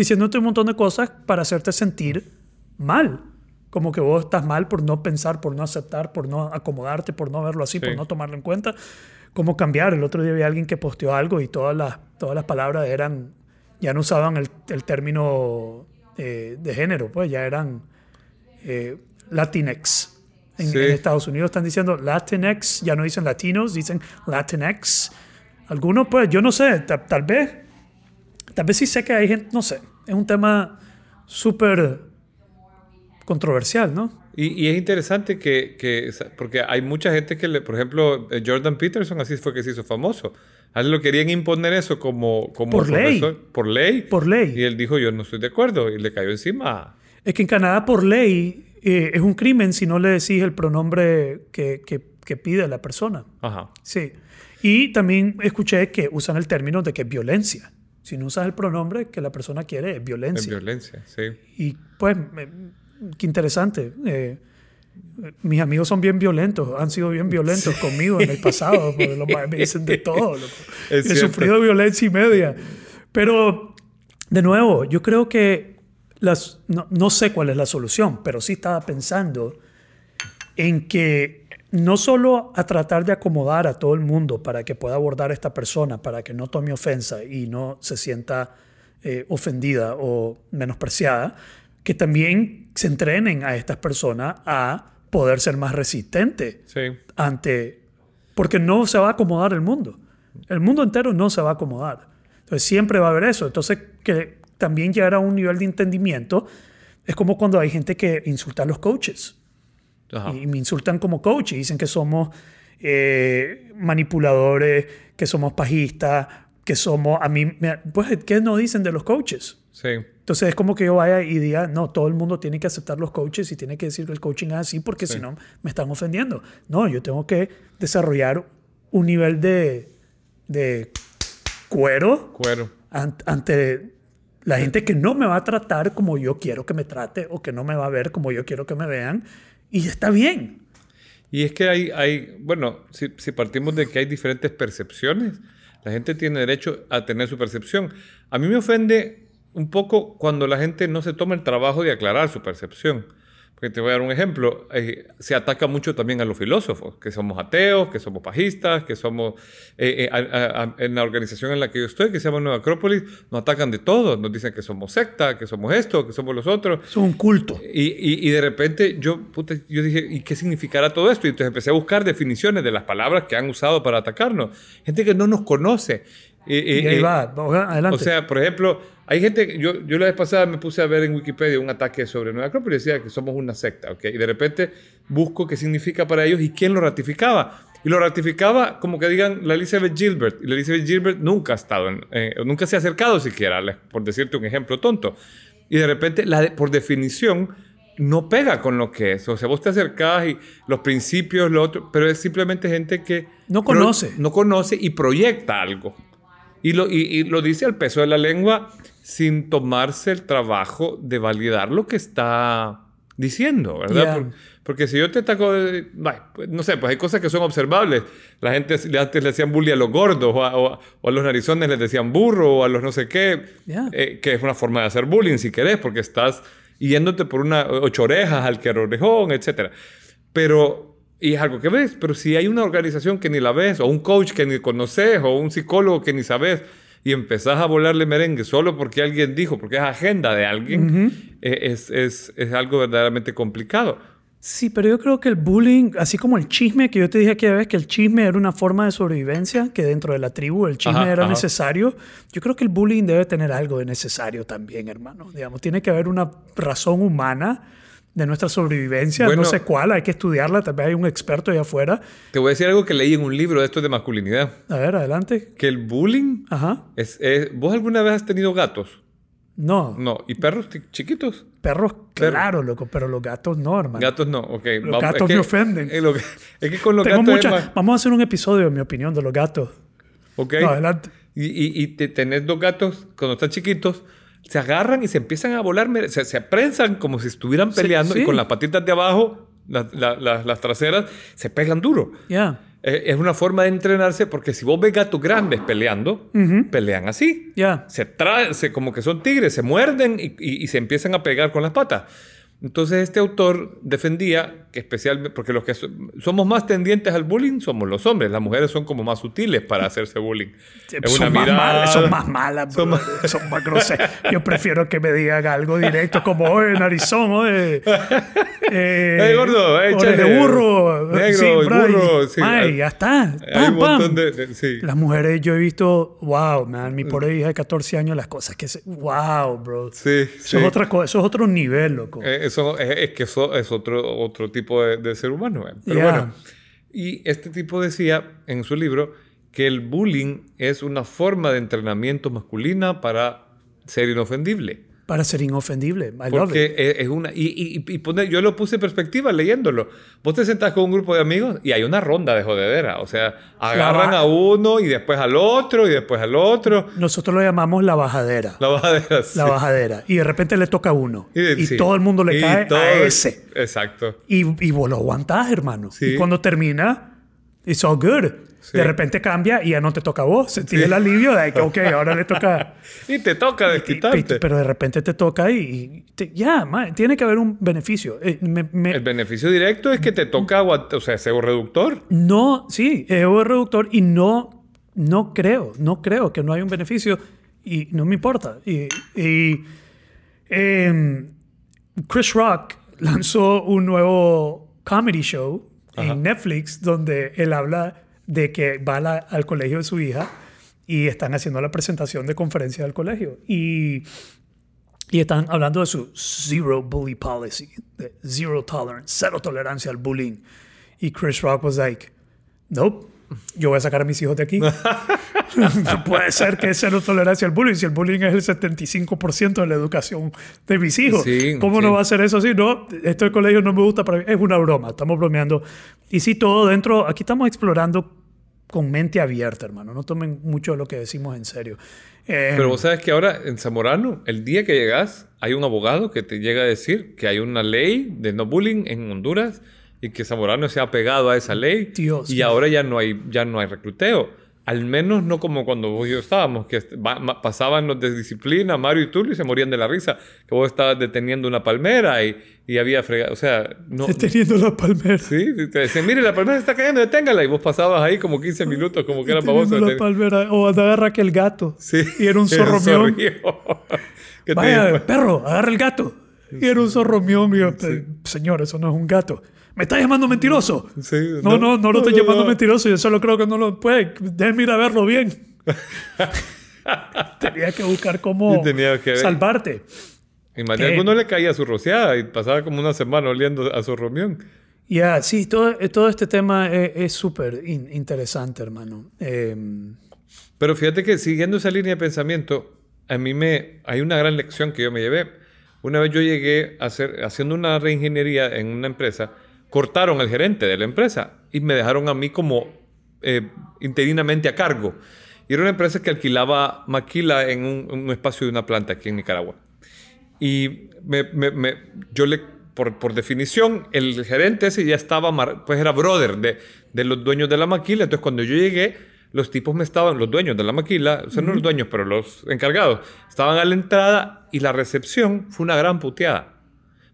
diciéndote un montón de cosas para hacerte sentir mal. Como que vos estás mal por no pensar, por no aceptar, por no acomodarte, por no verlo así, Sí. por no tomarlo en cuenta. ¿Cómo cambiar? El otro día vi a alguien que posteó algo y todas las, todas las palabras eran, ya no usaban el, el término eh, de género, pues ya eran eh, Latinx. En, Sí. en Estados Unidos están diciendo Latinx, ya no dicen latinos, dicen Latinx. Algunos, pues, yo no sé, ta- tal vez Tal vez sí sé que hay gente, no sé, es un tema súper controversial, ¿no? Y, y es interesante que, que- porque hay mucha gente que, le, por ejemplo, eh, Jordan Peterson así fue que se hizo famoso. A él lo querían imponer eso como, como Por ley. por ley. Por ley. Y él dijo, yo no estoy de acuerdo. Y le cayó encima. Es que en Canadá por ley eh, es un crimen si no le decís el pronombre que, que, que pide la persona. Ajá. Sí. Y también escuché que usan el término de que es violencia. Si no usas el pronombre que la persona quiere, es Es violencia. violencia, sí. Y pues, qué interesante. Eh, mis amigos son bien violentos, han sido bien violentos conmigo en el pasado, porque los me dicen de todo. He cierto. sufrido violencia y media. Pero, de nuevo, yo creo que las, no, no sé cuál es la solución, pero sí estaba pensando en que no solo a tratar de acomodar a todo el mundo para que pueda abordar a esta persona, para que no tome ofensa y no se sienta eh, ofendida o menospreciada, que también se entrenen a estas personas a poder ser más resistentes Sí. ante... Porque no se va a acomodar el mundo. El mundo entero no se va a acomodar. Entonces siempre va a haber eso. Entonces que también llegar a un nivel de entendimiento es como cuando hay gente que insulta a los coaches Ajá. y me insultan como coach y dicen que somos eh, manipuladores, que somos pajistas, que somos... A mí, me- pues, ¿qué nos dicen de los coaches? Sí. Entonces es como que yo vaya y diga, no, todo el mundo tiene que aceptar los coaches y tiene que decir que el coaching es así porque Sí. si no me están ofendiendo. No, yo tengo que desarrollar un nivel de, de cuero Cuero. an- ante la gente que no me va a tratar como yo quiero que me trate o que no me va a ver como yo quiero que me vean. Y está bien. Y es que hay, hay bueno, si, si partimos de que hay diferentes percepciones, La gente tiene derecho a tener su percepción. A mí me ofende un poco cuando la gente no se toma el trabajo de aclarar su percepción. Porque te voy a dar un ejemplo. Eh, se ataca mucho también a los filósofos, que somos ateos, que somos pajistas, que somos... eh, eh, a- a- en la organización en la que yo estoy, que se llama Nueva Acrópolis, nos atacan de todo. Nos dicen que somos secta, que somos esto, que somos los otros. Es un culto. Y, y- y de repente yo, puta, yo dije, ¿y qué significará todo esto? Y entonces empecé a buscar definiciones de las palabras que han usado para atacarnos. Gente que no nos conoce. Y, y- Y ahí y- va, adelante. o sea, por ejemplo, hay gente, yo, yo la vez pasada me puse a ver en Wikipedia un ataque sobre Nueva Acrópolis y decía que somos una secta, ¿ok? Y de repente busco qué significa para ellos y quién lo ratificaba. Y lo ratificaba como que digan la Elizabeth Gilbert. Y la Elizabeth Gilbert nunca ha estado, en- eh, nunca se ha acercado siquiera, por decirte un ejemplo tonto. Y de repente, la de- por definición, no pega con lo que es. O sea, vos te acercás y los principios, lo otro, pero es simplemente gente que... No conoce. no conoce y proyecta algo. Y lo, y, y lo dice al peso de la lengua sin tomarse el trabajo de validar lo que está diciendo, ¿verdad? Porque si yo te ataco, de- pues, no sé, pues hay cosas que son observables. La gente antes le hacían bully a los gordos o a, o a- o a los narizones les decían burro o a los no sé qué, eh, que es una forma de hacer bullying si querés, porque estás yéndote por una ocho orejas al que orejón, etc. Pero, y es algo que ves, pero si hay una organización que ni la ves, o un coach que ni conoces, o un psicólogo que ni sabes, y empezás a volarle merengue solo porque alguien dijo, porque es agenda de alguien, eh, es, es, es algo verdaderamente complicado. Sí, pero yo creo que el bullying, así como el chisme, que yo te dije aquella vez que el chisme era una forma de sobrevivencia, que dentro de la tribu el chisme Ajá, era ajá. necesario, yo creo que el bullying debe tener algo de necesario también, hermano. Digamos, tiene que haber una razón humana de nuestra sobrevivencia, Bueno. no sé cuál, hay que estudiarla, tal vez hay un experto allá afuera. Te voy a decir algo que leí en un libro de esto de masculinidad, A ver, adelante. que el bullying Ajá. es, es- ¿Vos alguna vez has tenido gatos? No, No. ¿Y perros chiquitos? perros, Perros. claro, loco, pero los gatos no, hermano. Gatos no, ok. Los gatos me ofenden. Es, lo que- es que con los Tengo gatos es mucha- más- Vamos a hacer un episodio, en mi opinión, de los gatos. Ok. No, adelante. Y, y, y te- tenés dos gatos, cuando están chiquitos, se agarran y se empiezan a volar, se, se aprensan como si estuvieran Sí, peleando y sí. con las patitas de abajo, la- la- la- las traseras, se pegan duro. Ya, Eh, es una forma de entrenarse porque si vos ves gatos grandes peleando, pelean así. ya. Se traen, se, como que son tigres, se muerden y, y- y se empiezan a pegar con las patas. Entonces este autor defendía que especialmente, porque los que so- somos más tendientes al bullying somos los hombres, las mujeres son como más sutiles para hacerse bullying. Es son, más mirada- malas, son más malas, Son bro. son más groseras. Yo prefiero que me digan algo directo como, oye, narizón, oye. Eh, ¡Ey, gordo! ¡Ey, oreja de chale! burro! Negro, sí, burro, sí. mae, Hay- ya está. Hay Pam, un montón de... de- sí. Las mujeres, yo he visto, wow, man, mi pobre hija de 14 años, las cosas que se. Wow, bro. Sí, Eso, sí. es otra eso es otro nivel, loco. Eh, Eso es, es que eso es otro, otro tipo de, de ser humano. eh. Pero Ya. bueno, y este tipo decía en su libro que el bullying es una forma de entrenamiento masculina para ser inofendible. Para ser inofendible. I love it. Porque es es una... Y, y, y pone- yo lo puse en perspectiva leyéndolo. Vos te sentás con un grupo de amigos y hay una ronda de jodedera. O sea, agarran a uno y después al otro y después al otro. Nosotros lo llamamos la bajadera. La bajadera. sí. La bajadera. Y de repente le toca a uno. Y, sí. todo el mundo le Y cae todo- a ese. Exacto. Y, y vos lo aguantás, hermano. Sí. Y cuando termina, it's all good. Sí. De repente cambia y ya no te toca a vos. Sentís el alivio de que, ok, ahora le toca. Y te toca y- desquitarte. pero de repente te toca y, y ya, man, tiene que haber un beneficio. Eh, me- me- El beneficio directo es que te toca o sea, ese reductor. no, sí, un reductor y no, no creo, no creo que no hay un beneficio y no me importa. Y, y, em, Chris Rock lanzó un nuevo comedy show Ajá. en Netflix donde él habla de que va la- al colegio de su hija y están haciendo la presentación de conferencia del colegio. Y y están hablando de su zero bully policy, de zero tolerance, cero tolerancia al bullying. Y Chris Rock was like, nope, yo voy a sacar a mis hijos de aquí. no puede ser que cero tolerancia al bullying si el bullying es el 75% de la educación de mis hijos. Sí, ¿Cómo sí. no va a ser eso así? No, esto del colegio no me gusta para mí. Es una broma, estamos bromeando. Y sí, todo dentro, aquí estamos explorando con mente abierta, hermano. No tomen mucho de lo que decimos en serio. Eh, Pero vos sabes que ahora en Zamorano, el día que llegas, hay un abogado que te llega a decir que hay una ley de no bullying en Honduras y que Zamorano se ha pegado a esa ley. Dios y ahora ya no hay, ya no hay recluteo. Al menos no como cuando vos y yo estábamos, que pasaban los de disciplina, Mario y Tulio, y se morían de la risa. Que vos estabas deteniendo una palmera y, y había fregado. O sea, no. Deteniendo la palmera. Sí, te decían, mire, la palmera se está cayendo, deténgala. Y vos pasabas ahí como 15 minutos, como que era para vos. Deteniendo la palmera. O agarra que el gato. Sí. Y era un te- Vaya, perro, agarra el gato. Y era un zorromión. Y yo, señor, eso no es un gato. ¿Me está llamando mentiroso? Sí, No, no, no, lo estoy llamando mentiroso. Yo solo creo que no lo puede. Déjenme ir a verlo bien. Tenía que buscar cómo que salvarte. Y más de alguno le caía su rociada y pasaba como una semana oliendo a su romión. Ya, sí, todo, todo este tema es es súper in- interesante, hermano. Eh, Pero fíjate que siguiendo esa línea de pensamiento, a mí me hay una gran lección que yo me llevé. Una vez yo llegué a hacer, haciendo una reingeniería en una empresa, cortaron al gerente de la empresa y me dejaron a mí como eh, interinamente a cargo. Y era una empresa que alquilaba maquila en un, un espacio de una planta aquí en Nicaragua. Y me, me- me- yo le, por, por definición, el gerente ese ya estaba, pues era brother de, de los dueños de la maquila. Entonces, cuando yo llegué, los tipos me estaban, los dueños de la maquila, o sea, no los dueños, pero los encargados, estaban a la entrada y la recepción fue una gran puteada.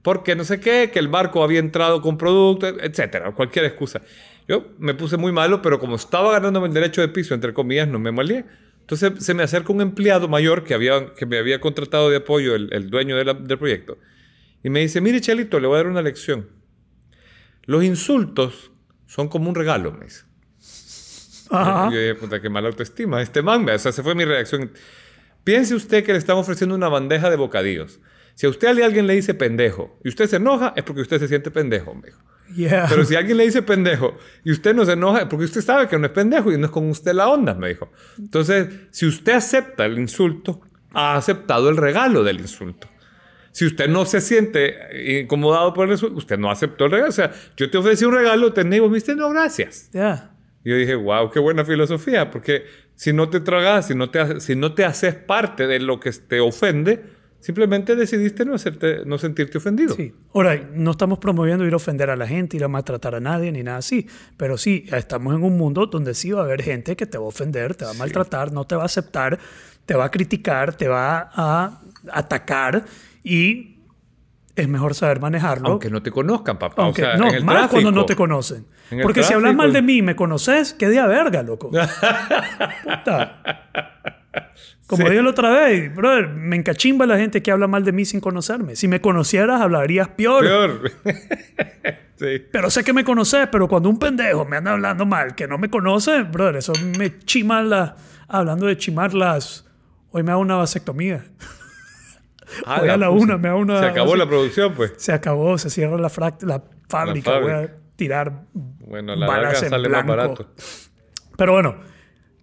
Porque no sé qué, que el barco había entrado con productos, etcétera, cualquier excusa. Yo me puse muy malo, pero como estaba ganándome el derecho de piso, entre comillas, no me malé. Entonces se me acerca un empleado mayor que, había, que me había contratado de apoyo, el, el dueño de la- del proyecto, y me dice, mire Chelito, le voy a dar una lección. Los insultos son como un regalo, me dice. ajá. Y Yo dije, puta, qué mala autoestima. Este man, o sea, esa fue mi reacción. Piense usted que le están ofreciendo una bandeja de bocadillos. Si a usted alguien le dice pendejo y usted se enoja, es porque usted se siente pendejo, me dijo. Yeah. Pero si alguien le dice pendejo y usted no se enoja, es porque usted sabe que no es pendejo y no es con usted la onda, me dijo. Entonces, si usted acepta el insulto, ha aceptado el regalo del insulto. Si usted no se siente incomodado por el insulto, usted no aceptó el regalo. O sea, yo te ofrecí un regalo, te digo, viste, no, gracias. Yeah. Y yo dije, wow, qué buena filosofía, porque si no te tragas, si no te, si no te haces parte de lo que te ofende, simplemente decidiste no, hacerte, no sentirte ofendido. Sí. Ahora, no estamos promoviendo ir a ofender a la gente, ir a maltratar a nadie, ni nada así. Pero sí, estamos en un mundo donde sí va a haber gente que te va a ofender, te va a maltratar, no te va a aceptar, te va a criticar, te va a atacar y es mejor saber manejarlo. Aunque no te conozcan, papá. Aunque- o sea, no, en el más tráfico. cuando no te conocen. Porque si hablas mal de mí y me conoces, qué día verga, loco. Como Sí. dije la otra vez, brother, me encachimba la gente que habla mal de mí sin conocerme. Si me conocieras, hablarías peor. Peor. sí. Pero sé que me conoces, pero cuando un pendejo me anda hablando mal, que no me conoce, brother, eso me chima la... Hablando de chimarlas, hoy me hago una vasectomía. Ah, Voy a la una, me hago una- Se acabó la producción, pues. Se acabó, se cierra la, la fábrica, La voy a tirar Bueno, la larga sale más barato. Pero bueno,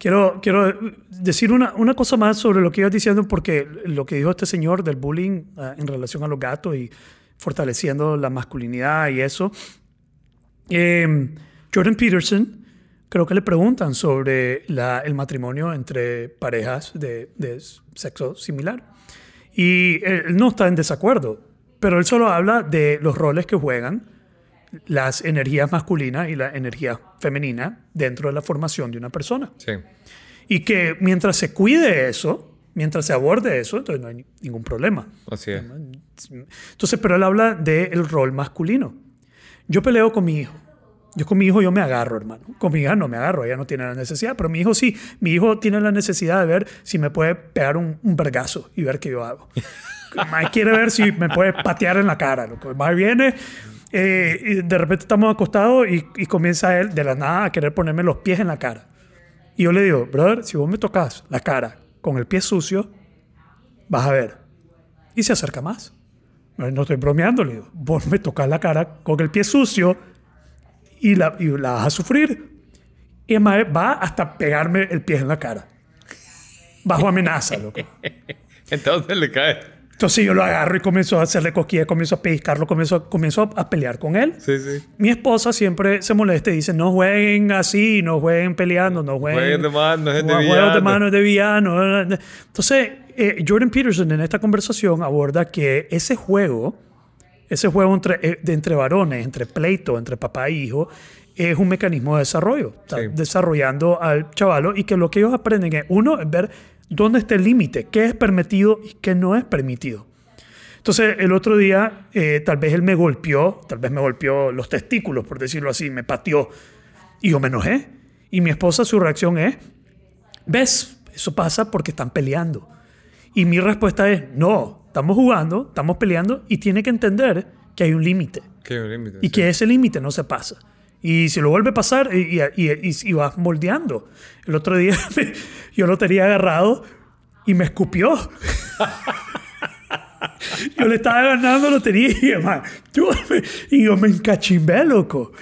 quiero, quiero decir una, una cosa más sobre lo que ibas diciendo, porque lo que dijo este señor del bullying ah, en relación a los gatos y fortaleciendo la masculinidad y eso. Eh, Jordan Peterson, creo que le preguntan sobre la- el matrimonio entre parejas de, de sexo similar. Y él no está en desacuerdo, pero él solo habla de los roles que juegan las energías masculinas y la energía femenina dentro de la formación de una persona. Sí. Y que mientras se cuide eso, mientras se aborde eso, entonces no hay ni- ningún problema. Así es. Entonces, pero él habla del rol masculino. Yo peleo con mi hijo. Yo con mi hijo yo me agarro, hermano. Con mi hija no me agarro, ella no tiene la necesidad, pero mi hijo sí. Mi hijo tiene la necesidad de ver si me puede pegar un, un vergazo y ver qué yo hago. Mae quiere ver si me puede patear en la cara. Lo que más viene, eh, y de repente estamos acostados y, y comienza él de la nada a querer ponerme los pies en la cara. Y yo le digo, brother, si vos me tocas la cara con el pie sucio, vas a ver. Y se acerca más. No estoy bromeando, le digo. Vos me tocas la cara con el pie sucio y la, y la vas a sufrir. Y mae va hasta pegarme el pie en la cara. Bajo amenaza, loco. Entonces le cae. Entonces yo lo agarro y comienzo a hacerle cosquillas, comienzo a pellizcarlo, comienzo, comienzo a pelear con él. Sí, sí. Mi esposa siempre se molesta y dice, no jueguen así, no jueguen peleando, no jueguen... Jueguen de mano, es de Juegos de villano. mano de villano. Entonces, eh, Jordan Peterson en esta conversación aborda que ese juego ese juego entre, eh, de entre varones, entre pleito, entre papá e hijo, es un mecanismo de desarrollo. Está Sí. desarrollando al chavalo y que lo que ellos aprenden es, uno, es ver dónde está el límite, qué es permitido y qué no es permitido. Entonces, el otro día, eh, tal vez él me golpeó, tal vez me golpeó los testículos, por decirlo así, me pateó. Y yo me enojé. Y mi esposa, su reacción es, ¿ves? Eso pasa porque están peleando. Y mi respuesta es, no, estamos jugando, estamos peleando y tiene que entender que hay un límite y sí. que ese límite no se pasa. Y si lo vuelve a pasar, y, y, y- y- vas moldeando. El otro día yo lo tenía agarrado y me escupió. yo le estaba ganando, lo tenía y, además, yo me- y yo me encachimbé, loco.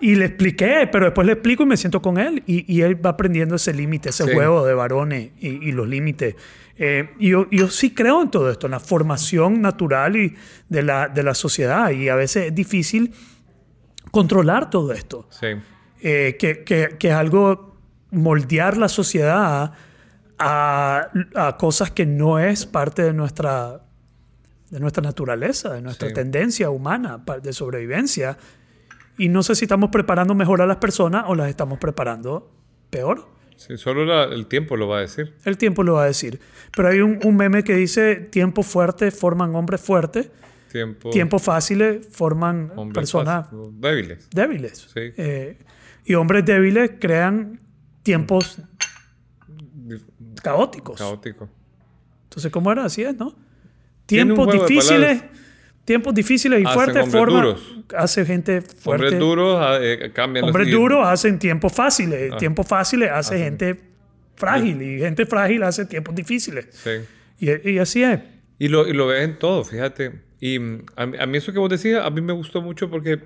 Y le expliqué, pero después le explico y me siento con él. Y, y él va aprendiendo ese límite, ese Sí. juego de varones y, y los límites. Eh, y yo, yo sí creo en todo esto, en la formación natural y de, la, de la sociedad. Y a veces es difícil controlar todo esto. Sí. Eh, que, que- que es algo moldear la sociedad a, a cosas que no es parte de nuestra, de nuestra naturaleza, de nuestra Sí. tendencia humana de sobrevivencia. Y no sé si estamos preparando mejor a las personas o las estamos preparando peor. Sí, solo la- el tiempo lo va a decir. El tiempo lo va a decir. Pero hay un, un meme que dice, tiempo fuerte forman hombres fuertes, Tiempo. tiempos fáciles forman personas débiles. débiles. Sí. Eh, y hombres débiles crean tiempos caóticos. Caótico. Entonces, ¿cómo era? Así es, ¿no? Tiempos difíciles, tiempos difíciles y Hacen fuertes forman, duros. hace gente fuerte. Hombres duros ah, eh, cambian Hombres duros hacen tiempos fáciles. Ah. Tiempos fáciles hace Hacen- gente frágil. Y gente frágil hace tiempos difíciles. Sí. Y, y así es. Y lo, y lo ves en todo, fíjate. Y mm, a, mí- a mí eso que vos decías, a mí me gustó mucho porque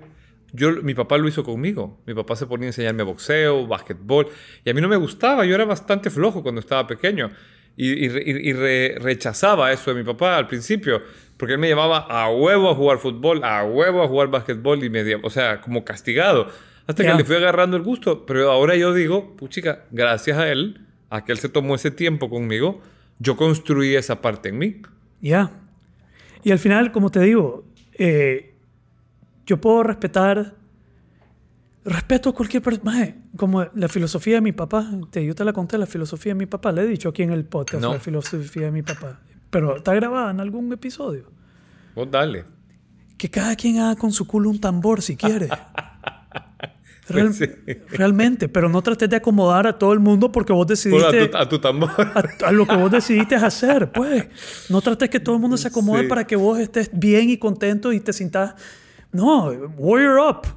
yo, mi papá lo hizo conmigo. Mi papá se ponía a enseñarme boxeo, básquetbol. Y a mí no me gustaba. Yo era bastante flojo cuando estaba pequeño. Y, y re- y- y re- rechazaba eso de mi papá al principio. Porque él me llevaba a huevo a jugar fútbol, a huevo a jugar básquetbol. Y me, o sea, como castigado. Hasta que le fui agarrando el gusto. Pero ahora yo digo, puchica, gracias a él, a que él se tomó ese tiempo conmigo, yo construí esa parte en mí. Ya. Y al final, como te digo, eh, yo puedo respetar. Respeto a cualquier persona. Como la filosofía de mi papá. Te, yo te la conté, la filosofía de mi papá. La he dicho aquí en el podcast, No. la filosofía de mi papá. Pero está grabada en algún episodio. Vos dale. Que cada quien haga con su culo un tambor si quiere. Real- sí. Realmente, pero no trates de acomodar a todo el mundo porque vos decidiste a, tu, a tu tambor. a, a lo que vos decidiste hacer, pues. No trates que todo el mundo se acomode Sí. para que vos estés bien y contento y te sientas... No, warrior up.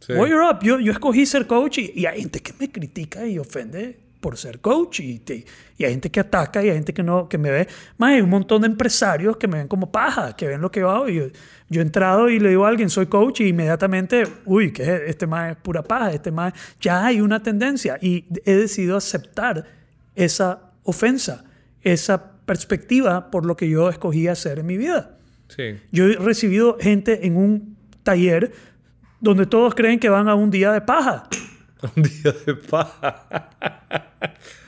Sí. Warrior up. Yo, yo escogí ser coach y, y hay gente que me critica y ofende por ser coach y, te- y hay gente que ataca y hay gente que no que me ve. Más hay un montón de empresarios que me ven como paja que ven lo que yo hago y yo, yo he entrado y le digo a alguien soy coach y inmediatamente uy que es- este más es pura paja este más ya hay una tendencia y he decidido aceptar esa ofensa esa perspectiva por lo que yo escogí hacer en mi vida. Sí. yo he recibido gente en un taller donde todos creen que van a un día de paja Un día de paja.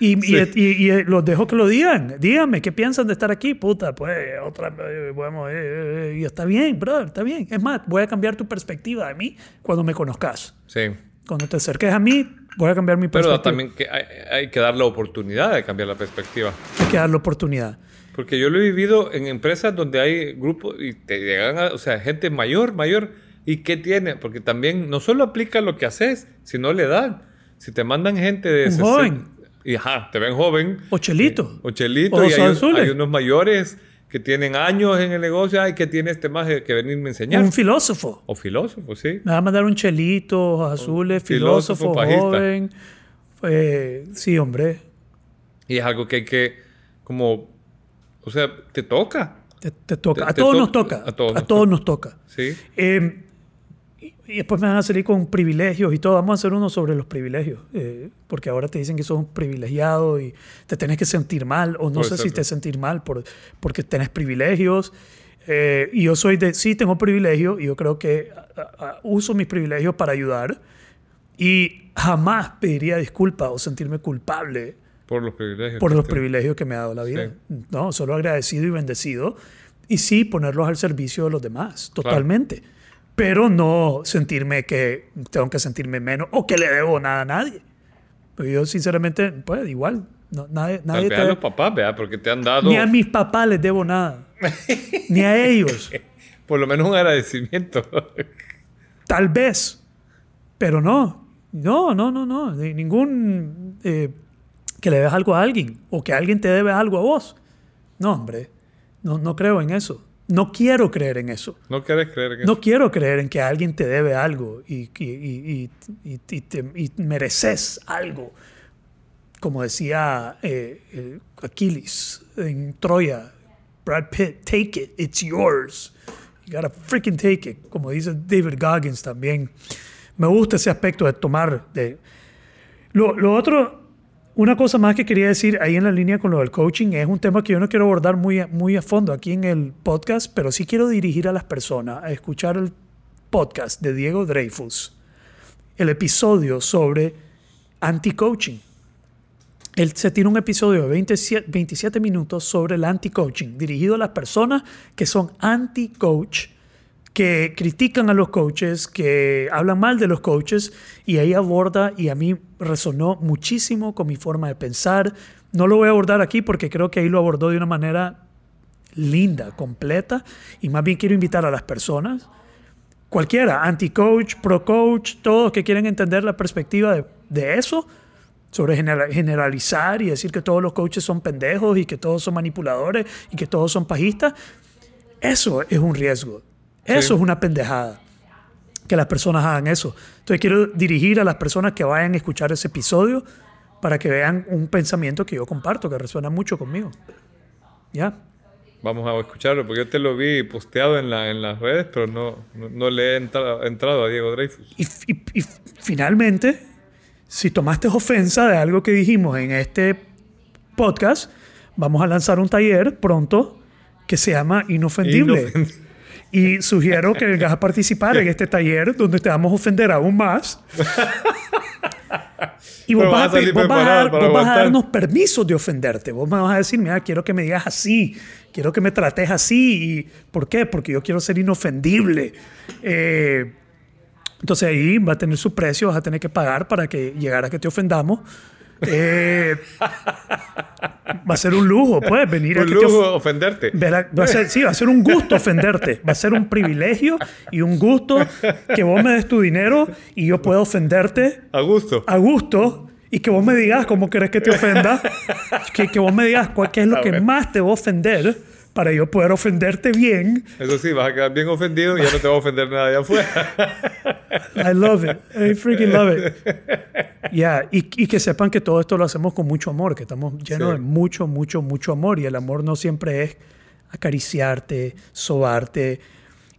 Y, Sí. y, y- y los dejo que lo digan. Díganme, ¿qué piensan de estar aquí? Puta, pues, otra eh, bueno, eh, eh, y está bien, brother, está bien. Es más, voy a cambiar tu perspectiva de mí cuando me conozcas. Sí. Cuando te acerques a mí, voy a cambiar mi Pero perspectiva. también que hay, hay que dar la oportunidad de cambiar la perspectiva. Hay que dar la oportunidad. Porque yo lo he vivido en empresas donde hay grupos y te llegan, a- o sea, gente mayor, mayor. ¿Y qué tiene? Porque también no solo aplica lo que haces, sino la edad. Si te mandan gente de Un 60 joven. y ajá, te ven joven. O chelito. O chelito. O y hay, un- azules. hay unos mayores que tienen años en el negocio. Ay, que tiene este más que venirme a enseñar. Un filósofo. o filósofo, sí. Me va a mandar un chelito, ojos azules, filósofo, filósofo, pajista. joven. Eh, sí, hombre. Y es algo que hay que, como, o sea, te toca. Te, te toca. Te- a todos to- nos toca. a todos a nos todos nos toca. Sí. Eh, y, y después me van a salir con privilegios y todo. Vamos a hacer uno sobre los privilegios. eh, porque ahora te dicen que sos un privilegiado y te tenés que sentir mal. O no sé si te sí. sentir mal por, porque tenés privilegios. Eh, y yo soy de, sí tengo privilegios y yo creo que a- a- uso mis privilegios para ayudar. Y jamás pediría disculpas o sentirme culpable Por los privilegios. por que los privilegios que me ha dado la vida. No, solo agradecido y bendecido. y sí ponerlos al servicio de los demás, totalmente. Pero no sentirme que tengo que sentirme menos o que le debo nada a nadie. Porque yo sinceramente, pues igual, no, nadie, nadie Tal vez a los papás, vea, porque te han dado ni a mis papás les debo nada. ni a ellos. por lo menos un agradecimiento. Tal vez. Pero no. No, no, no, no. Ni- Ningún... eh, que le debes algo a alguien o que alguien te debe algo a vos. No, hombre. No, no creo en eso. No quiero creer en eso. no quieres creer en eso. No quiero creer en que alguien te debe algo y, y, y- y- te- y mereces algo. Como decía eh, eh, Aquiles en Troya, Brad Pitt, take it, it's yours. You gotta freaking take it. Como dice David Goggins también. Me gusta ese aspecto de tomar. De... Lo, lo otro, una cosa más que quería decir ahí en la línea con lo del coaching, es un tema que yo no quiero abordar muy muy a fondo aquí en el podcast, pero sí quiero dirigir a las personas a escuchar el podcast de Diego Dreyfus, el episodio sobre anti-coaching. Él se tiene un episodio de 27, 27 minutos sobre el anti-coaching, dirigido a las personas que son anti-coach, que critican a los coaches, que hablan mal de los coaches, y ahí aborda, y a mí resonó muchísimo con mi forma de pensar. No lo voy a abordar aquí porque creo que ahí lo abordó de una manera linda, completa, y más bien quiero invitar a las personas, cualquiera, anti-coach, pro-coach, todos que quieren entender la perspectiva de, eso, sobre genera- generalizar y decir que todos los coaches son pendejos y que todos son manipuladores y que todos son pajistas, eso es un riesgo. Eso Sí. es una pendejada. Que las personas hagan eso. Entonces quiero dirigir a las personas que vayan a escuchar ese episodio para que vean un pensamiento que yo comparto, que resuena mucho conmigo. ¿Ya? Vamos a escucharlo, porque yo te lo vi posteado en, la, en las redes, pero no, no, no le he entra- entrado a Diego Dreyfus. Y, y- y finalmente, si tomaste ofensa de algo que dijimos en este podcast, vamos a lanzar un taller pronto que se llama Inofendible. Inofendible. Y sugiero que vengas a participar en este taller donde te vamos a ofender aún más. Y vos vas, vas a, vos vas a vos vas a darnos permisos de ofenderte. Vos me vas a decir, mira, quiero que me digas así, quiero que me trates así. ¿Y ¿Por qué? Porque yo quiero ser inofendible. Eh, entonces ahí va a tener su precio, vas a tener que pagar para que llegara a que te ofendamos. Eh, va a ser un lujo, puedes venir a Un que te of- lujo ofenderte. Verá, va a ser, sí, va a ser un gusto ofenderte. Va a ser un privilegio y un gusto que vos me des tu dinero y yo pueda ofenderte A gusto. a gusto y que vos me digas cómo querés que te ofenda. Que, que vos me digas cuál qué es lo que más te va a ofender para yo poder ofenderte bien. Eso sí, vas a quedar bien ofendido y ya no te va a ofender nada de afuera. I love it. I freaking love it. Yeah, y, y que sepan que todo esto lo hacemos con mucho amor, que estamos llenos Sí. de mucho, mucho, mucho amor. Y el amor no siempre es acariciarte, sobarte.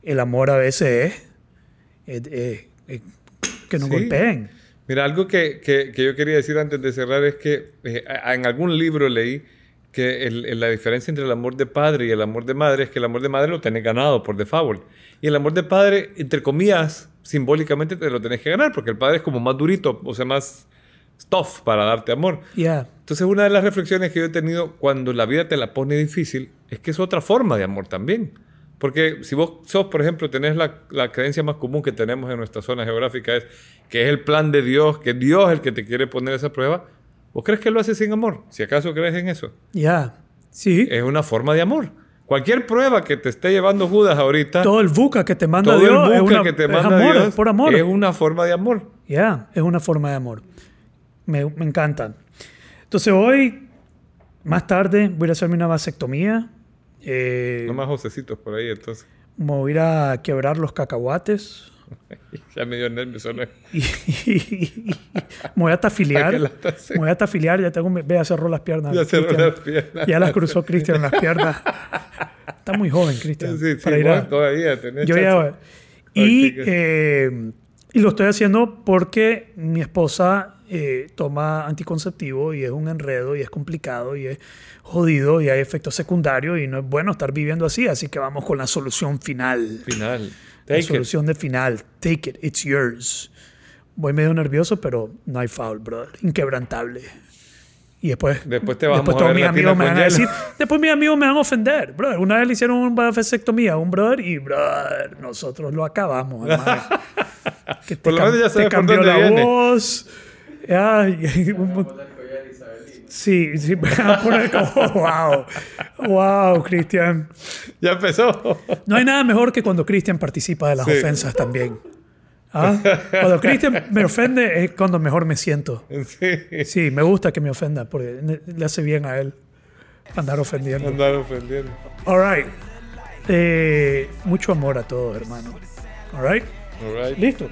El amor a veces es, es- es- es que nos Sí. golpeen. Mira, algo que, que- que yo quería decir antes de cerrar es que eh, en algún libro leí que el- el- la diferencia entre el amor de padre y el amor de madre es que el amor de madre lo tenés ganado por default. Y el amor de padre, entre comillas, simbólicamente te lo tenés que ganar, porque el padre es como más durito, o sea, más stuff para darte amor. Yeah. Entonces, una de las reflexiones que yo he tenido cuando la vida te la pone difícil es que es otra forma de amor también. Porque si vos sos, por ejemplo, tenés la, la creencia más común que tenemos en nuestra zona geográfica es que es el plan de Dios, que Dios es el que te quiere poner esa prueba, ¿vos crees que lo hace sin amor? Si acaso crees en eso. Yeah. Sí. Es una forma de amor. Cualquier prueba que te esté llevando Judas ahorita, todo el buca que te manda todo Dios el es, buque una- que te es manda amor, Dios es por amor. es una forma de amor. Ya, es una forma de amor. Me, me encanta. Entonces hoy, más tarde, voy a hacerme una vasectomía. Eh, No más josecitos por ahí, entonces. me voy a quebrar los cacahuates. Ya me dio nervios. ¿no? Me voy a tafiliar. Saque la taza. Me voy a tafiliar. Ya tengo, mi- ve, ya cerró las piernas. Ya cerró Cristian. las piernas. Ya las cruzó Cristian las piernas. Está muy joven, Cristian. Sí, sí, para ir a- todavía tenés Yo ya, y, eh, y lo estoy haciendo porque mi esposa eh, toma anticonceptivo y es un enredo y es complicado y es jodido y hay efectos secundarios y no es bueno estar viviendo así. Así que vamos con la solución final. Final. La Take it. solución de final. Take it, it's yours. Voy medio nervioso, pero no hay foul, brother. Inquebrantable. Y después, Después te a todos mis amigos me van a decir, después mis amigos me van a ofender. Brother, una vez le hicieron una vasectomía a un brother y, brother, nosotros lo acabamos. Que te, Por lo menos ya te sabes por cambió dónde la viene. voz. Ay, un- sí, sí, me van a poner como, wow, wow, Cristian. Ya empezó. No hay nada mejor que cuando Cristian participa de las Sí. ofensas también. ¿Ah? Cuando Cristian me ofende es cuando mejor me siento. sí. Sí, me gusta que me ofenda porque le hace bien a él andar ofendiendo. Andar ofendiendo. All right. Eh, mucho amor a todos, hermano. All right. All right. Listo.